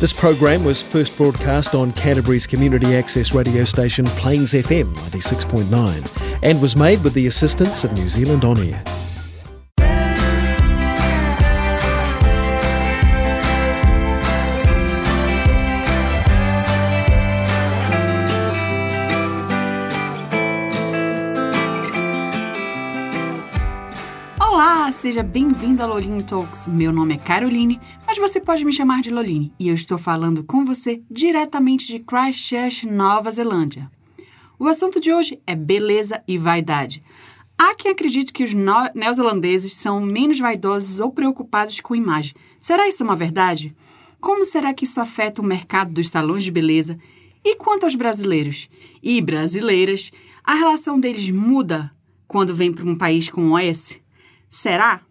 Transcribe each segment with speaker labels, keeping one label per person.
Speaker 1: This program was first broadcast on Canterbury's community access radio station Plains FM 96.9 and was made with the assistance of New Zealand On Air.
Speaker 2: Seja bem-vindo ao Loline Talks. Meu nome é Caroline, mas você pode me chamar de Loline e eu estou falando com você diretamente de Christchurch, Nova Zelândia. O assunto de hoje é beleza e vaidade. Há quem acredite que os neozelandeses são menos vaidosos ou preocupados com imagem. Será isso uma verdade? Como será que isso afeta o mercado dos salões de beleza? E quanto aos brasileiros e brasileiras, a relação deles muda quando vem para um país com OS? Será?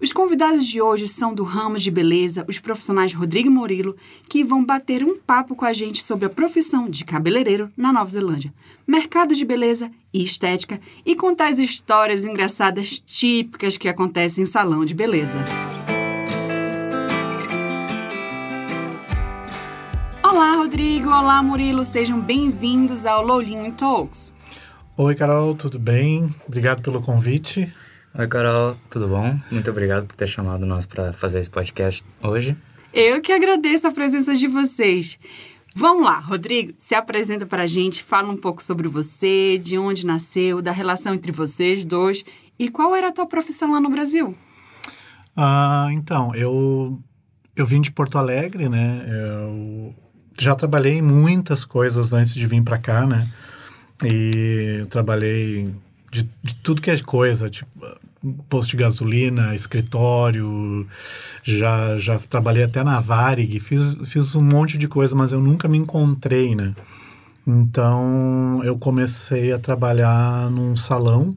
Speaker 2: Os convidados de hoje são do ramo de beleza, os profissionais Rodrigo e Murilo, que vão bater um papo com a gente sobre a profissão de cabeleireiro na Nova Zelândia, mercado de beleza e estética e contar as histórias engraçadas típicas que acontecem em salão de beleza. Olá, Rodrigo! Olá, Murilo! Sejam bem-vindos ao Lolinho Talks.
Speaker 3: Oi, Carol, tudo bem? Obrigado pelo convite.
Speaker 4: Oi, Carol, tudo bom? Muito obrigado por ter chamado nós para fazer esse podcast hoje.
Speaker 2: Eu que agradeço a presença de vocês. Vamos lá, Rodrigo, se apresenta para a gente, fala um pouco sobre você, de onde nasceu, da relação entre vocês dois e qual era a tua profissão lá no Brasil.
Speaker 3: Ah, então, eu, eu vim de Porto Alegre, né? Eu já trabalhei em muitas coisas antes de vir para cá, né? E eu trabalhei de, de tudo que é coisa, tipo posto de gasolina, escritório, já, já trabalhei até na Varig, fiz, fiz um monte de coisa, mas eu nunca me encontrei, né? Então, eu comecei a trabalhar num salão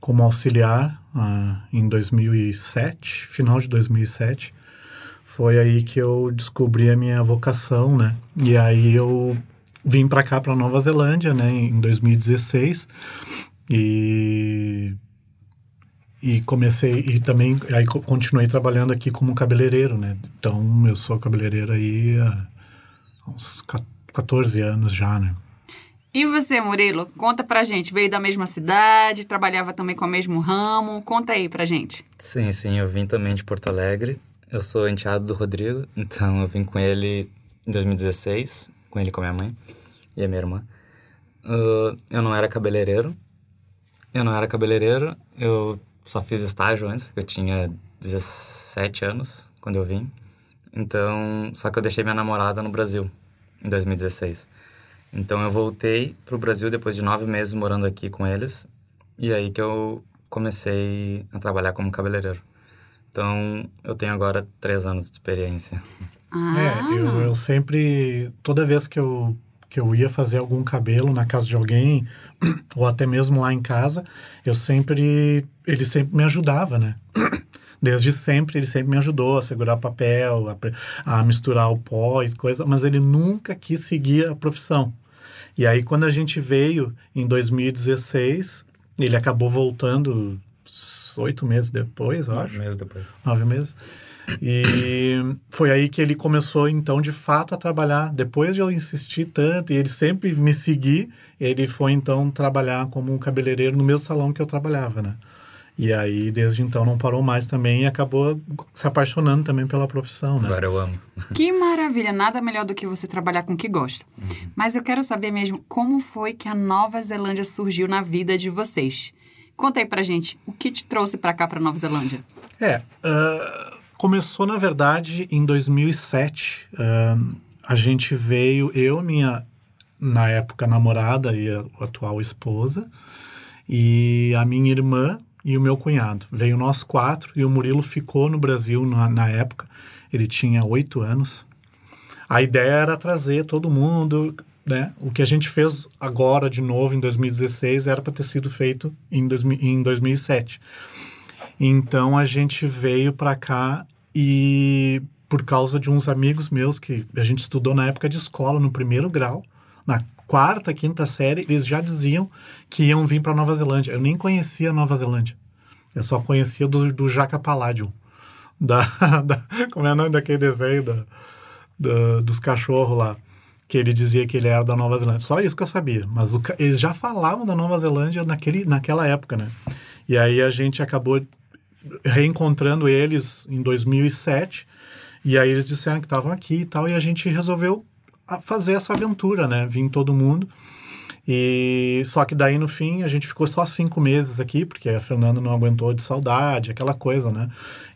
Speaker 3: como auxiliar ah, em 2007, final de 2007. Foi aí que eu descobri a minha vocação, né? E aí eu vim para cá, para Nova Zelândia, né, em 2016. E e comecei e também aí co- continuei trabalhando aqui como cabeleireiro, né? Então eu sou cabeleireiro aí há uns ca- 14 anos já, né?
Speaker 2: E você, Murilo, conta pra gente. Veio da mesma cidade, trabalhava também com o mesmo ramo. Conta aí pra gente.
Speaker 4: Sim, sim, eu vim também de Porto Alegre. Eu sou enteado do Rodrigo, então eu vim com ele em 2016, com ele e com a minha mãe e a minha irmã. Ah, eu não era cabeleireiro. Eu não era cabeleireiro, eu só fiz estágio antes, porque eu tinha 17 anos quando eu vim. Então, só que eu deixei minha namorada no Brasil em 2016. Então eu voltei pro Brasil depois de nove meses morando aqui com eles. E aí que eu comecei a trabalhar como cabeleireiro. Então eu tenho agora três anos de experiência.
Speaker 2: Ah,
Speaker 3: É, eu, eu sempre, toda vez que eu, que eu ia fazer algum cabelo na casa de alguém, ou até mesmo lá em casa, eu sempre, ele sempre me ajudava, né? Desde sempre, ele sempre me ajudou a segurar papel, a, a misturar o pó e coisa, mas ele nunca quis seguir a profissão. E aí, quando a gente veio em 2016, ele acabou voltando oito meses depois, eu acho
Speaker 4: Nove meses depois.
Speaker 3: nove meses. E foi aí que ele começou, então, de fato, a trabalhar. Depois de eu insistir tanto e ele sempre me seguir, ele foi, então, trabalhar como um cabeleireiro no mesmo salão que eu trabalhava, né? E aí, desde então, não parou mais também e acabou se apaixonando também pela profissão, né?
Speaker 4: Agora eu amo.
Speaker 2: Que maravilha! Nada melhor do que você trabalhar com o que gosta. Mas eu quero saber mesmo como foi que a Nova Zelândia surgiu na vida de vocês. Conta aí pra gente, o que te trouxe pra cá, pra Nova Zelândia?
Speaker 3: É, ah, começou na verdade em 2007. Ah, a gente veio, eu, minha, na época, namorada e a atual esposa, e a minha irmã e o meu cunhado. Veio nós quatro e o Murilo ficou no Brasil na, na época. Ele tinha oito anos. A ideia era trazer todo mundo, né? O que a gente fez agora de novo em 2016 era para ter sido feito em, 2000 em 2007. Então a gente veio para cá e por causa de uns amigos meus que a gente estudou na época de escola no primeiro grau, na quarta, quinta série, eles já diziam que iam vir para Nova Zelândia. Eu nem conhecia Nova Zelândia. Eu só conhecia do, do Jaca Palladium. Da, da, como é o nome daquele desenho? Da, do- dos cachorros lá. Que ele dizia que ele era da Nova Zelândia. Só isso que eu sabia. Mas o eles já falavam da Nova Zelândia naquele, naquela época, né? E aí a gente acabou reencontrando eles em 2007. E aí eles disseram que estavam aqui e tal. E a gente resolveu a- fazer essa aventura, né? Vim todo mundo. E só que daí no fim a gente ficou só cinco meses aqui, porque a Fernanda não aguentou de saudade, aquela coisa, né?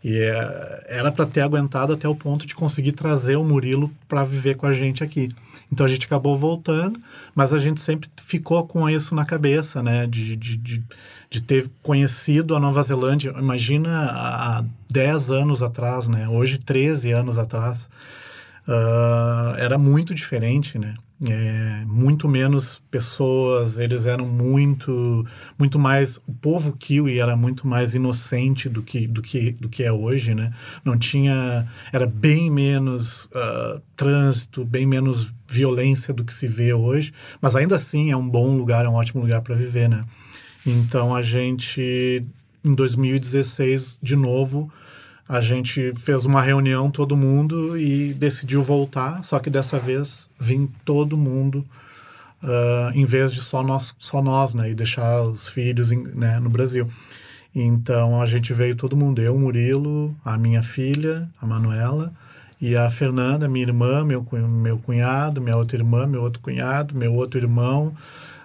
Speaker 3: E é, era para ter aguentado até o ponto de conseguir trazer o Murilo para viver com a gente aqui. Então a gente acabou voltando, mas a gente sempre ficou com isso na cabeça, né? De, de, de, de ter conhecido a Nova Zelândia. Imagina há há 10 anos atrás, né? Hoje, 13 anos atrás. Ah, era muito diferente, né? É, muito menos pessoas, eles eram muito, muito mais. O povo kiwi era muito mais inocente do que, do que, do que é hoje, né? Não tinha. Era bem menos ah, trânsito, bem menos violência do que se vê hoje, mas ainda assim é um bom lugar, é um ótimo lugar para viver, né? Então a gente, em 2016, de novo, a gente fez uma reunião, todo mundo, e decidiu voltar, só que dessa vez vim todo mundo, ah, em vez de só nós, só nós, né? E deixar os filhos em- né, no Brasil. Então a gente veio todo mundo, eu, Murilo, a minha filha, a Manuela, e a Fernanda, minha irmã, meu, meu cunhado, minha outra irmã, meu outro cunhado, meu outro irmão.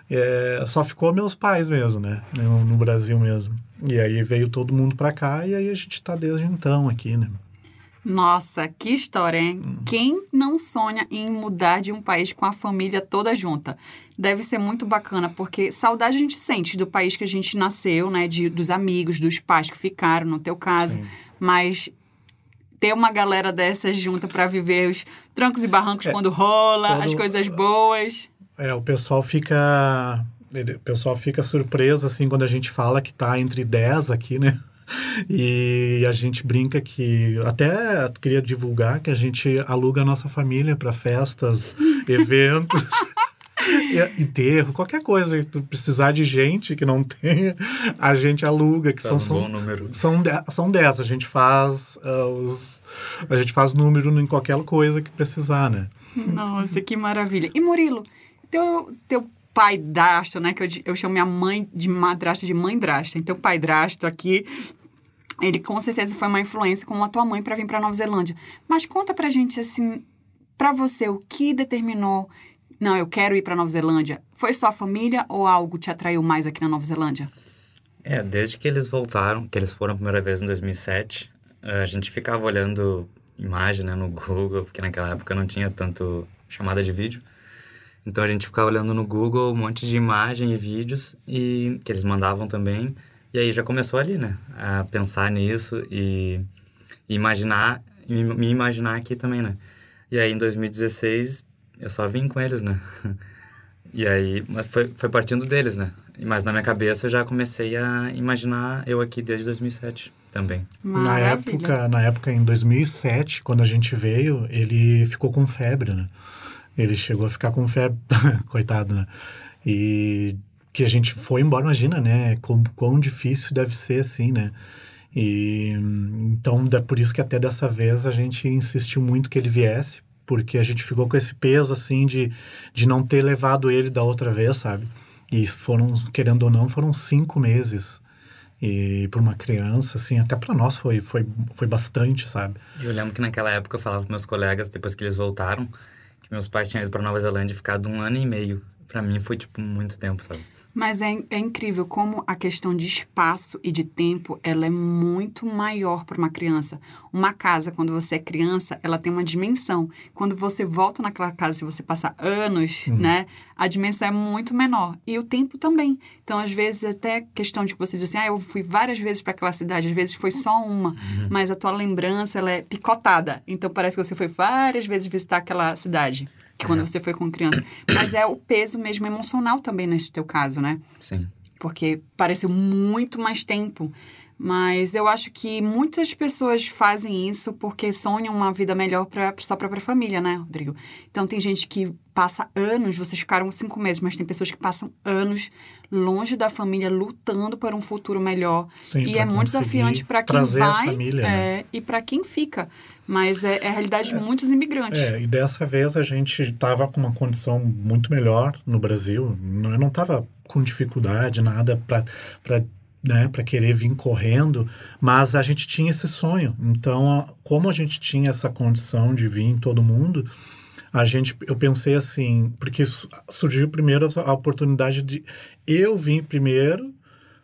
Speaker 3: É, só ficou meus pais mesmo, né? No, no Brasil mesmo. E aí veio todo mundo pra cá e aí a gente tá desde então aqui, né?
Speaker 2: Nossa, que história, hein? Quem não sonha em mudar de um país com a família toda junta? Deve ser muito bacana, porque saudade a gente sente do país que a gente nasceu, né? De, dos amigos, dos pais que ficaram, no teu caso.
Speaker 3: Sim.
Speaker 2: Mas ter uma galera dessas junta para viver os trancos e barrancos
Speaker 3: É,
Speaker 2: quando rola,
Speaker 3: todo-
Speaker 2: as coisas boas.
Speaker 3: É, o pessoal fica. Ele- O pessoal fica surpreso assim quando a gente fala que tá entre 10 aqui, né? E a gente brinca que até queria divulgar que a gente aluga a nossa família para festas, eventos, enterro, qualquer coisa que tu precisar de gente que não tenha, a gente aluga, que
Speaker 4: Faz
Speaker 3: são,
Speaker 4: um
Speaker 3: são são, de, são 10. A gente faz ah, os a gente faz número em qualquer coisa que precisar, né?
Speaker 2: Nossa, que maravilha. E Murilo, teu, teu pai drasto, né? Que eu, eu chamo minha mãe de madrasta de mãe drasta. Então, pai drasto aqui, ele com certeza foi uma influência como a tua mãe para vir para Nova Zelândia. Mas conta pra gente, assim, pra você, o que determinou... Não, eu quero ir para Nova Zelândia. Foi só a família ou algo te atraiu mais aqui na Nova Zelândia?
Speaker 4: É, desde que eles voltaram, que eles foram a primeira vez em 2007, a gente ficava olhando imagem né, no Google, porque naquela época não tinha tanto chamada de vídeo. Então a gente ficava olhando no Google um monte de imagem e vídeos e que eles mandavam também. E aí já começou ali, né? A pensar nisso e, e imaginar, e me imaginar aqui também, né? E aí em 2016 eu só vim com eles, né? E aí, mas foi, foi partindo deles, né? Mas na minha cabeça eu já comecei a imaginar eu aqui desde 2007 também.
Speaker 3: Na
Speaker 2: Maravilha.
Speaker 3: época, na época, em 2007, quando a gente veio, ele ficou com febre, né? Ele chegou a ficar com febre, coitado, né? E que a gente foi embora, imagina, né? Quão, quão difícil deve ser assim, né? E então, é por isso que até dessa vez a gente insistiu muito que ele viesse, porque a gente ficou com esse peso, assim, de, de não ter levado ele da outra vez, sabe? E foram, querendo ou não, foram cinco meses. E para uma criança, assim, até para nós foi, foi, foi bastante, sabe?
Speaker 4: Eu lembro que naquela época eu falava para meus colegas, depois que eles voltaram, que meus pais tinham ido para Nova Zelândia e ficado um ano e meio. Pra mim foi, tipo, muito tempo, sabe?
Speaker 2: Mas é, é incrível como a questão de espaço e de tempo, ela é muito maior para uma criança. Uma casa, quando você é criança, ela tem uma dimensão. Quando você volta naquela casa, se você passar anos, né, a dimensão é muito menor. E o tempo também. Então, às vezes, até questão de que você diz assim, ah, eu fui várias vezes para aquela cidade, às vezes foi só uma, mas a tua lembrança, ela é picotada. Então, parece que você foi várias vezes visitar aquela cidade. Que quando você foi com criança. Mas é o peso mesmo emocional também nesse teu caso, né?
Speaker 4: Sim.
Speaker 2: Porque pareceu muito mais tempo. Mas eu acho que muitas pessoas fazem isso porque sonham uma vida melhor para sua própria família, né, Rodrigo? Então tem gente que passa anos, vocês ficaram cinco meses, mas tem pessoas que passam anos longe da família, lutando por um futuro melhor.
Speaker 3: Sim,
Speaker 2: e é muito desafiante para quem vai
Speaker 3: família, né?
Speaker 2: é, e para quem fica. Mas é, é a realidade de muitos imigrantes.
Speaker 3: É, e dessa vez a gente estava com uma condição muito melhor no Brasil. Eu não estava com dificuldade, nada para né, para querer vir correndo, mas a gente tinha esse sonho. Então, como a gente tinha essa condição de vir em todo mundo, a gente, eu pensei assim, porque su- surgiu primeiro a oportunidade de eu vir primeiro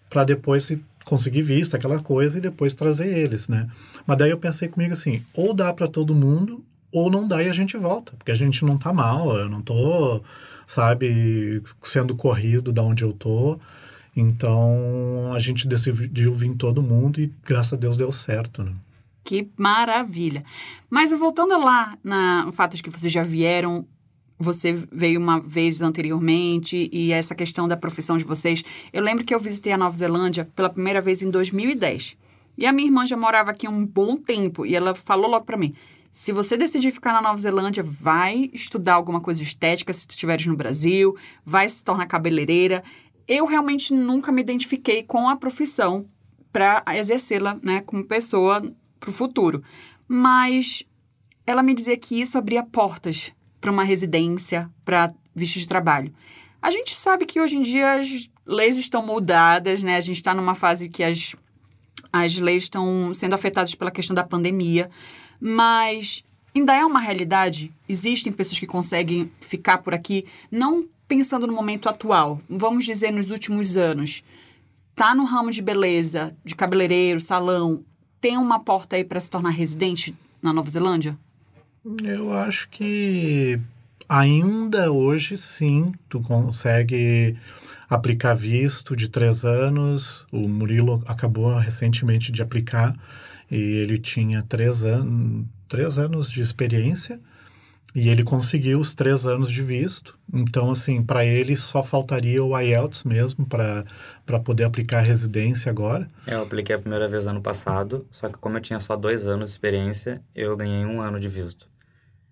Speaker 3: para depois se conseguir visto, aquela coisa, e depois trazer eles, né? Mas daí eu pensei comigo assim, ou dá para todo mundo, ou não dá e a gente volta, porque a gente não tá mal, eu não tô, sabe, sendo corrido da onde eu tô. Então a gente decidiu vir todo mundo e graças a Deus deu certo, né?
Speaker 2: Que maravilha. Mas voltando lá na, no fato de que vocês já vieram, você veio uma vez anteriormente e essa questão da profissão de vocês. Eu lembro que eu visitei a Nova Zelândia pela primeira vez em 2010. E a minha irmã já morava aqui um bom tempo e ela falou logo para mim: se você decidir ficar na Nova Zelândia, vai estudar alguma coisa de estética se tu estiveres no Brasil, vai se tornar cabeleireira. Eu realmente nunca me identifiquei com a profissão para exercê-la, né, como pessoa para o futuro. Mas ela me dizia que isso abria portas para uma residência, para visto de trabalho. A gente sabe que hoje em dia as leis estão mudadas, né? A gente está numa fase que as, as leis estão sendo afetadas pela questão da pandemia, mas ainda é uma realidade. Existem pessoas que conseguem ficar por aqui, não pensando no momento atual, vamos dizer nos últimos anos. Tá no ramo de beleza, de cabeleireiro, salão, tem uma porta aí para se tornar residente na Nova Zelândia?
Speaker 3: Eu acho que ainda hoje sim, tu consegue aplicar visto de três anos. O Murilo acabou recentemente de aplicar e ele tinha três, an três anos de experiência e ele conseguiu os três anos de visto. Então, assim, para ele só faltaria o IELTS mesmo para poder aplicar a residência agora.
Speaker 4: Eu apliquei a primeira vez ano passado, só que como eu tinha só dois anos de experiência, eu ganhei um ano de visto.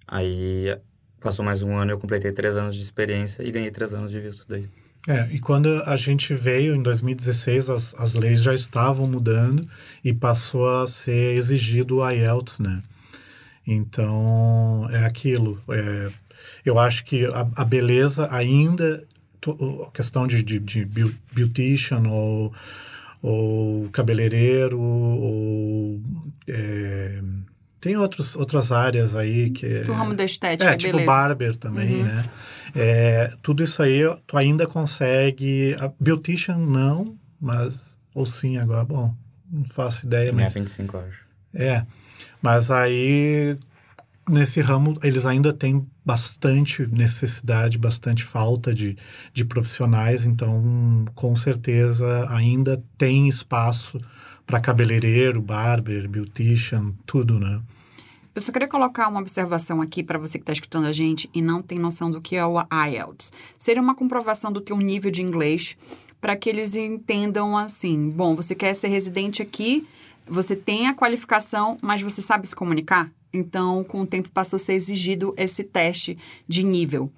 Speaker 4: Aí passou mais um ano, eu completei três anos de experiência e ganhei três anos de visto daí.
Speaker 3: É, e quando a gente veio em 2016, as, as leis já estavam mudando e passou a ser exigido o IELTS, né? Então, é aquilo. É, eu acho que a, a beleza ainda, to, a questão de, de, de beautician ou, ou cabeleireiro, ou, é, tem outros, outras áreas aí que...
Speaker 2: Do ramo da estética,
Speaker 3: é, tipo
Speaker 2: beleza.
Speaker 3: barber também, uhum. né? É, tudo isso aí tu ainda consegue... A beautician não, mas... Ou sim agora, bom, não faço ideia, mas...
Speaker 4: É 25, eu acho.
Speaker 3: É, mas aí nesse ramo eles ainda têm bastante necessidade, bastante falta de, de profissionais, então com certeza ainda tem espaço para cabeleireiro, barber, beautician, tudo, né?
Speaker 2: Eu só queria colocar uma observação aqui para você que está escutando a gente e não tem noção do que é o IELTS. Seria uma comprovação do teu nível de inglês para que eles entendam assim, bom, você quer ser residente aqui, você tem a qualificação, mas você sabe se comunicar? Então, com o tempo passou a ser exigido esse teste de nível.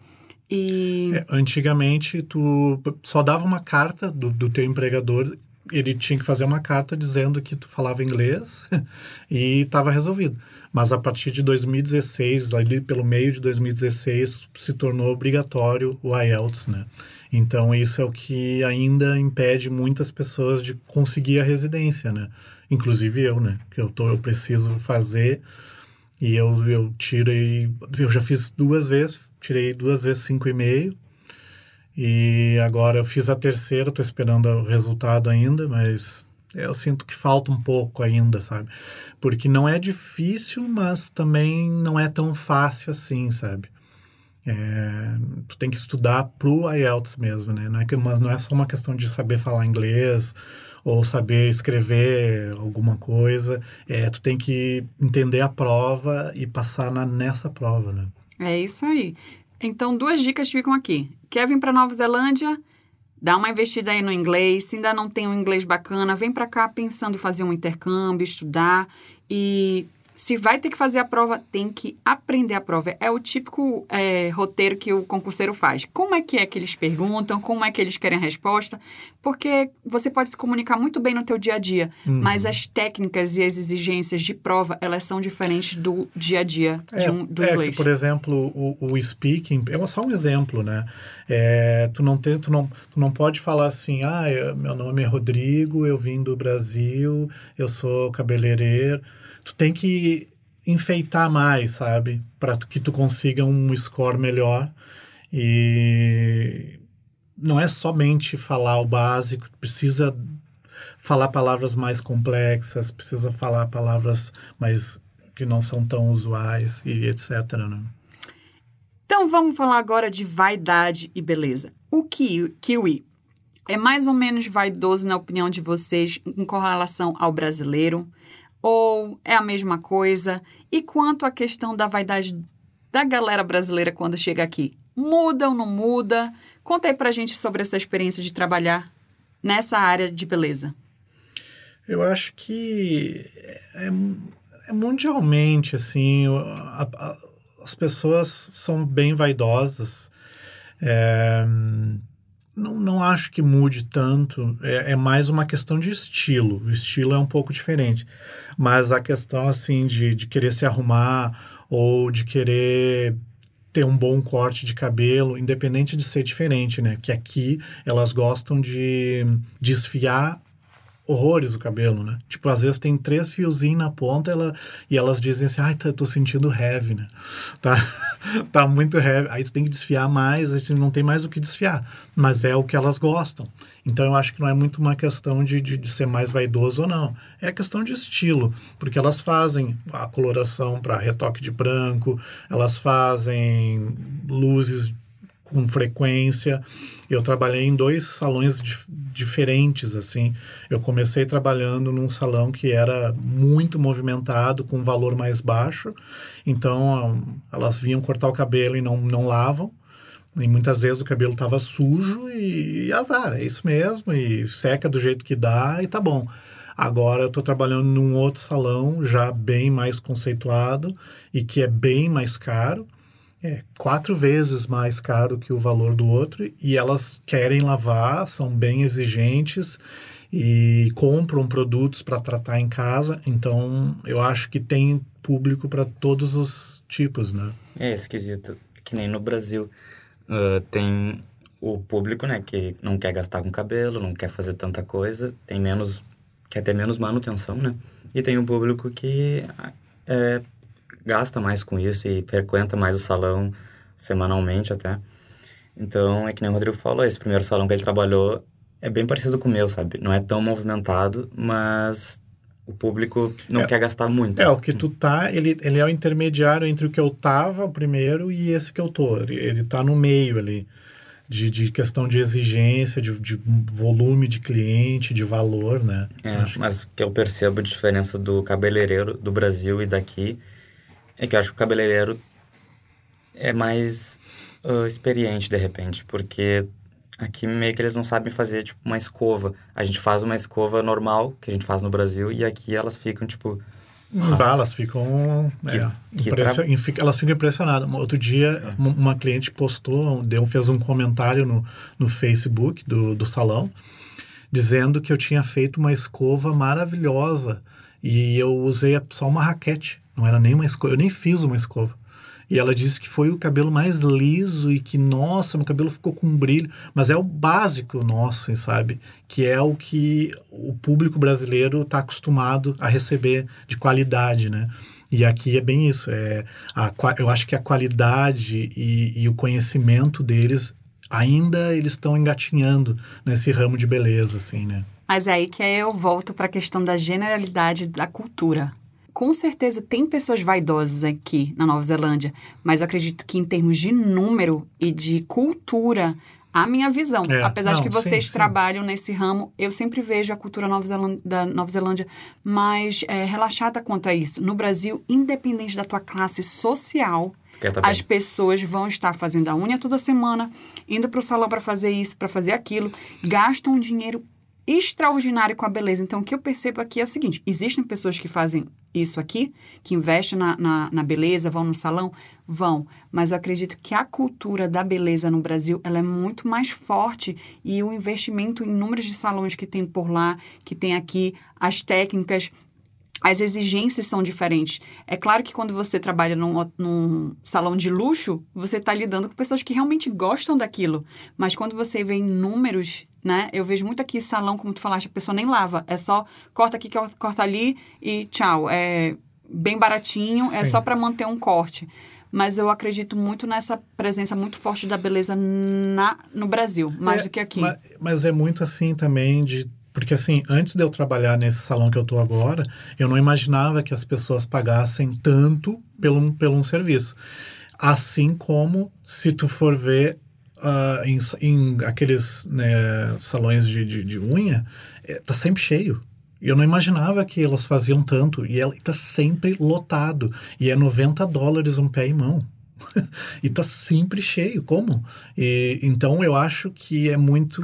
Speaker 2: E...
Speaker 3: É, antigamente, tu só dava uma carta do, do teu empregador, ele tinha que fazer uma carta dizendo que tu falava inglês e estava resolvido. Mas a partir de 2016, ali pelo meio de 2016, se tornou obrigatório o IELTS, né? Então, isso é o que ainda impede muitas pessoas de conseguir a residência, né? Inclusive eu, né? Que eu, tô, eu preciso fazer e eu, eu tirei... Eu já fiz duas vezes, tirei duas vezes cinco e meio. E agora eu fiz a terceira, estou esperando o resultado ainda, mas eu sinto que falta um pouco ainda, sabe? Porque não é difícil, mas também não é tão fácil assim, sabe? É, tu tem que estudar pro IELTS mesmo, né? Não é, que, mas não é só uma questão de saber falar inglês ou saber escrever alguma coisa. É, tu tem que entender a prova e passar na, nessa prova, né?
Speaker 2: É isso aí. Então, duas dicas ficam aqui. Quer vir para Nova Zelândia? Dá uma investida aí no inglês. Se ainda não tem um inglês bacana, vem para cá pensando em fazer um intercâmbio, estudar e se vai ter que fazer a prova, tem que aprender a prova. É o típico é, roteiro que o concurseiro faz. Como é que é que eles perguntam? Como é que eles querem a resposta? Porque você pode se comunicar muito bem no teu dia a dia, uhum. mas as técnicas e as exigências de prova, elas são diferentes do dia a dia
Speaker 3: é,
Speaker 2: um, do
Speaker 3: é
Speaker 2: inglês.
Speaker 3: Que, por exemplo, o, o speaking, é só um exemplo, né? É, tu, não tem, tu, não, tu não pode falar assim, ah, eu, meu nome é Rodrigo, eu vim do Brasil, eu sou cabeleireiro tu tem que enfeitar mais, sabe? Para que tu consiga um score melhor. E não é somente falar o básico, precisa falar palavras mais complexas, precisa falar palavras mais que não são tão usuais e etc. Né?
Speaker 2: Então vamos falar agora de vaidade e beleza. O kiwi é mais ou menos vaidoso na opinião de vocês com relação ao brasileiro? Ou é a mesma coisa? E quanto à questão da vaidade da galera brasileira quando chega aqui? Muda ou não muda? Conta aí pra gente sobre essa experiência de trabalhar nessa área de beleza.
Speaker 3: Eu acho que é, é mundialmente, assim, a, a, as pessoas são bem vaidosas. É, não, não acho que mude tanto. É, é, mais uma questão de estilo. O estilo é um pouco diferente. Mas a questão, assim, de, de querer se arrumar ou de querer ter um bom corte de cabelo, independente de ser diferente, né? Que aqui elas gostam de desfiar horrores o cabelo, né? Tipo, às vezes tem três fiozinhos na ponta ela, e elas dizem assim, ai, tá, tô sentindo heavy, né? Tá, tá muito heavy. Aí tu tem que desfiar mais, aí não tem mais o que desfiar. Mas é o que elas gostam. Então eu acho que não é muito uma questão de, de, de ser mais vaidoso ou não. É questão de estilo, porque elas fazem a coloração para retoque de branco, elas fazem luzes com frequência. Eu trabalhei em dois salões dif diferentes, assim. Eu comecei trabalhando num salão que era muito movimentado, com valor mais baixo. Então, elas vinham cortar o cabelo e não, não lavam. E muitas vezes o cabelo estava sujo e, e azar, é isso mesmo. E seca do jeito que dá e tá bom. Agora eu estou trabalhando num outro salão já bem mais conceituado e que é bem mais caro é quatro vezes mais caro que o valor do outro e elas querem lavar, são bem exigentes e compram produtos para tratar em casa. Então, eu acho que tem público para todos os tipos, né?
Speaker 4: É esquisito. Que nem no Brasil. Uh, tem o público, né, que não quer gastar com cabelo, não quer fazer tanta coisa, tem menos, quer ter menos manutenção, né? E tem o público que é, gasta mais com isso e frequenta mais o salão semanalmente até. Então, é que nem o Rodrigo falou, esse primeiro salão que ele trabalhou é bem parecido com o meu, sabe? Não é tão movimentado, mas o público não
Speaker 3: é,
Speaker 4: quer gastar muito.
Speaker 3: É, o que tu tá, ele, ele é o intermediário entre o que eu tava, o primeiro, e esse que eu tô. Ele, ele tá no meio ali, de, de questão de exigência, de, de volume de cliente, de valor, né?
Speaker 4: É, mas o que eu percebo de diferença do cabeleireiro do Brasil e daqui é que eu acho que o cabeleireiro é mais uh, experiente, de repente, porque aqui meio que eles não sabem fazer, tipo, uma escova. A gente faz uma escova normal, que a gente faz no Brasil, e aqui elas ficam, tipo...
Speaker 3: Ah, elas ficam... Que, é, que impressio... tra... Elas ficam impressionadas. Outro dia, é. uma cliente postou, deu, fez um comentário no, no Facebook do, do salão, dizendo que eu tinha feito uma escova maravilhosa e eu usei só uma raquete. Não era nem uma escova, eu nem fiz uma escova. E ela disse que foi o cabelo mais liso e que, nossa, meu cabelo ficou com brilho. Mas é o básico nosso, sabe? Que é o que o público brasileiro está acostumado a receber de qualidade, né? E aqui é bem isso. É a, eu acho que a qualidade e, e o conhecimento deles ainda eles estão engatinhando nesse ramo de beleza, assim, né?
Speaker 2: Mas é aí que eu volto para a questão da generalidade da cultura com certeza tem pessoas vaidosas aqui na Nova Zelândia, mas eu acredito que em termos de número e de cultura, a minha visão, é, apesar não, de que vocês sim, trabalham sim. nesse ramo, eu sempre vejo a cultura Nova Zelândia, da Nova Zelândia mais é, relaxada quanto a isso. No Brasil, independente da tua classe social,
Speaker 4: tá.
Speaker 2: As pessoas vão estar fazendo a unha toda semana, indo para o salão para fazer isso, para fazer aquilo, gastam dinheiro extraordinário com a beleza. Então, o que eu percebo aqui é o seguinte: existem pessoas que fazem isso aqui, que investem na, na, na beleza, vão no salão, vão. Mas eu acredito que a cultura da beleza no Brasil ela é muito mais forte e o investimento em números de salões que tem por lá, que tem aqui, as técnicas as exigências são diferentes. É claro que quando você trabalha num, num salão de luxo, você está lidando com pessoas que realmente gostam daquilo. Mas quando você vê em números, né? Eu vejo muito aqui salão, como tu falaste, a pessoa nem lava. É só corta aqui, corta ali e tchau. É bem baratinho, Sim. é só para manter um corte. Mas eu acredito muito nessa presença muito forte da beleza na, no Brasil, mais
Speaker 3: é,
Speaker 2: do que aqui.
Speaker 3: Mas, mas é muito assim também de porque assim, antes de eu trabalhar nesse salão que eu estou agora, eu não imaginava que as pessoas pagassem tanto pelo, pelo um serviço. Assim como se tu for ver uh, em, em, aqueles né, salões de, de, de unha, é, tá sempre cheio. Eu não imaginava que elas faziam tanto. E ela está sempre lotado. E é 90 dólares um pé e mão. e tá sempre cheio. Como? E, então eu acho que é muito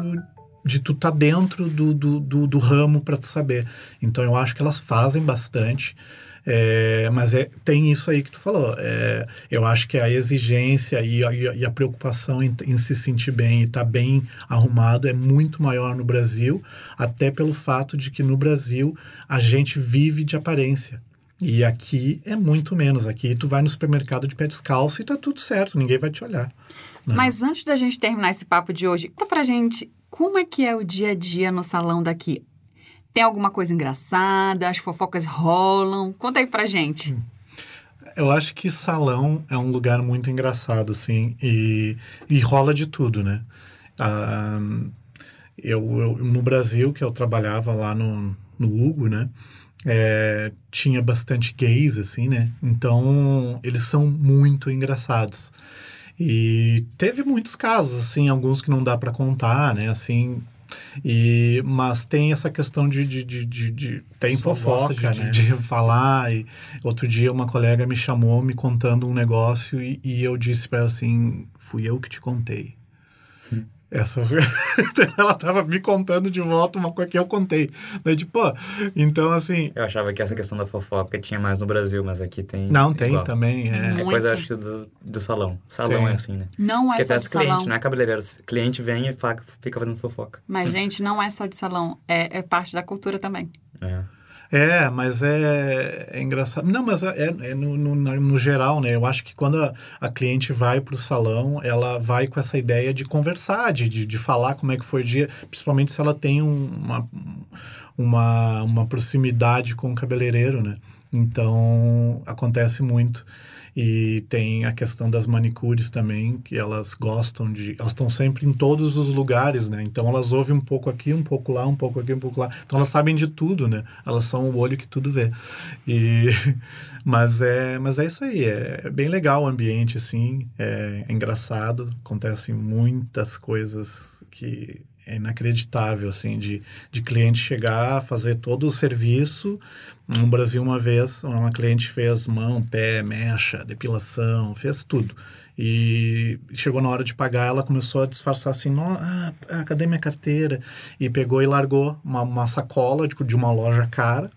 Speaker 3: de tu estar tá dentro do, do, do, do ramo para tu saber. Então eu acho que elas fazem bastante. É, mas é, tem isso aí que tu falou. É, eu acho que a exigência e a, e a preocupação em, em, se sentir bem e estar tá bem arrumado é muito maior no Brasil, até pelo fato de que no Brasil a gente vive de aparência. E aqui é muito menos. Aqui tu vai no supermercado de pé descalço e tá tudo certo, ninguém vai te olhar.
Speaker 2: Né? Mas antes da gente terminar esse papo de hoje, conta pra gente como é que é o dia a dia no salão daqui? Tem alguma coisa engraçada? As fofocas rolam? Conta aí pra gente. Hum.
Speaker 3: Eu acho que salão é um lugar muito engraçado, assim, e, e rola de tudo, né? Ah, eu, eu, no Brasil, que eu trabalhava lá no, no Hugo, né? É, tinha bastante gays, assim, né? Então, eles são muito engraçados. E teve muitos casos, assim, alguns que não dá para contar, né? Assim, e, mas tem essa questão de, de, de, de, de tem fofoca, de, né? de, falar. E outro dia uma colega me chamou me contando um negócio e, e eu disse para ela assim, fui eu que te contei. Essa ela tava me contando de volta uma coisa que eu contei. Daí, tipo, pô, então assim.
Speaker 4: Eu achava que essa questão da fofoca tinha mais no Brasil, mas aqui tem.
Speaker 3: Não, tem igual. também. É,
Speaker 4: é coisa, acho que, do, do salão. Salão tem. é assim, né?
Speaker 2: Não é Porque só de
Speaker 4: cliente,
Speaker 2: salão.
Speaker 4: não é cabeleireiro. Cliente vem e fica fazendo fofoca.
Speaker 2: Mas, gente, não é só de salão. É, é parte da cultura também.
Speaker 4: É.
Speaker 3: É, mas é, é engraçado. Não, mas é, é no, no, no, geral, né? Eu acho que quando a, a cliente vai para o salão, ela vai com essa ideia de conversar, de, de, de, falar como é que foi o dia, principalmente se ela tem uma, uma, uma proximidade com o cabeleireiro, né? Então, acontece muito. E tem a questão das manicures também, que elas gostam de. Elas estão sempre em todos os lugares, né? Então elas ouvem um pouco aqui, um pouco lá, um pouco aqui, um pouco lá. Então elas sabem de tudo, né? Elas são o olho que tudo vê. E, mas, é, mas é isso aí. É, bem legal o ambiente, assim. É, é engraçado. Acontecem muitas coisas que é inacreditável, assim, de, de cliente chegar, fazer todo o serviço. No Brasil, uma vez, uma cliente fez mão, pé, mecha, depilação, fez tudo. E chegou na hora de pagar, ela começou a disfarçar assim, ah, ah, cadê minha carteira? E pegou e largou uma, uma sacola de, de uma loja cara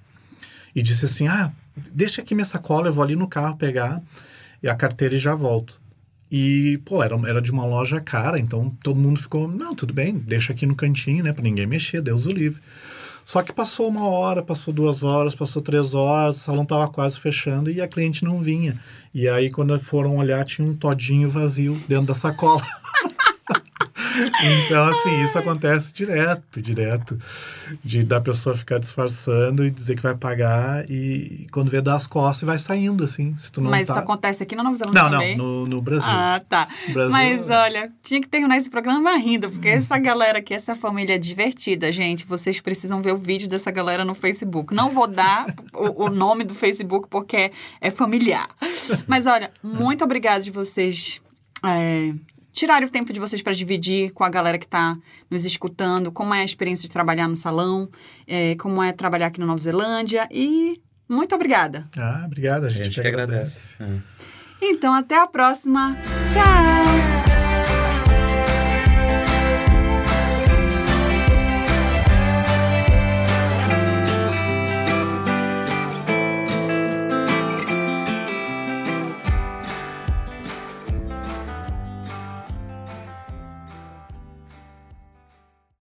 Speaker 3: e disse assim, ah, deixa aqui minha sacola, eu vou ali no carro pegar e a carteira e já volto. E, pô, era, era de uma loja cara, então todo mundo ficou, não, tudo bem, deixa aqui no cantinho, né, pra ninguém mexer, Deus o livre. Só que passou uma hora, passou duas horas, passou três horas, o salão tava quase fechando e a cliente não vinha. E aí, quando foram olhar, tinha um todinho vazio dentro da sacola. então, assim, isso acontece direto, direto. De da pessoa ficar disfarçando e dizer que vai pagar e quando vê dar as costas e vai saindo, assim. Se tu não
Speaker 2: Mas
Speaker 3: tá...
Speaker 2: isso acontece aqui na Nova Zelândia
Speaker 3: não,
Speaker 2: também?
Speaker 3: Não, no, no Brasil.
Speaker 2: Ah, tá.
Speaker 3: Brasil,
Speaker 2: Mas
Speaker 3: é.
Speaker 2: olha, tinha que terminar esse programa rindo, porque hum. essa galera aqui, essa família é divertida, gente. Vocês precisam ver o vídeo dessa galera no Facebook. Não vou dar o, o, nome do Facebook porque é familiar. Mas olha, muito obrigada de vocês é, tirarem o tempo de vocês para dividir com a galera que está nos escutando como é a experiência de trabalhar no salão, é, como é trabalhar aqui na Nova Zelândia e muito obrigada.
Speaker 3: Ah, obrigada, a gente,
Speaker 4: a gente que agradece. agradece. É.
Speaker 2: Então, até a próxima. Tchau!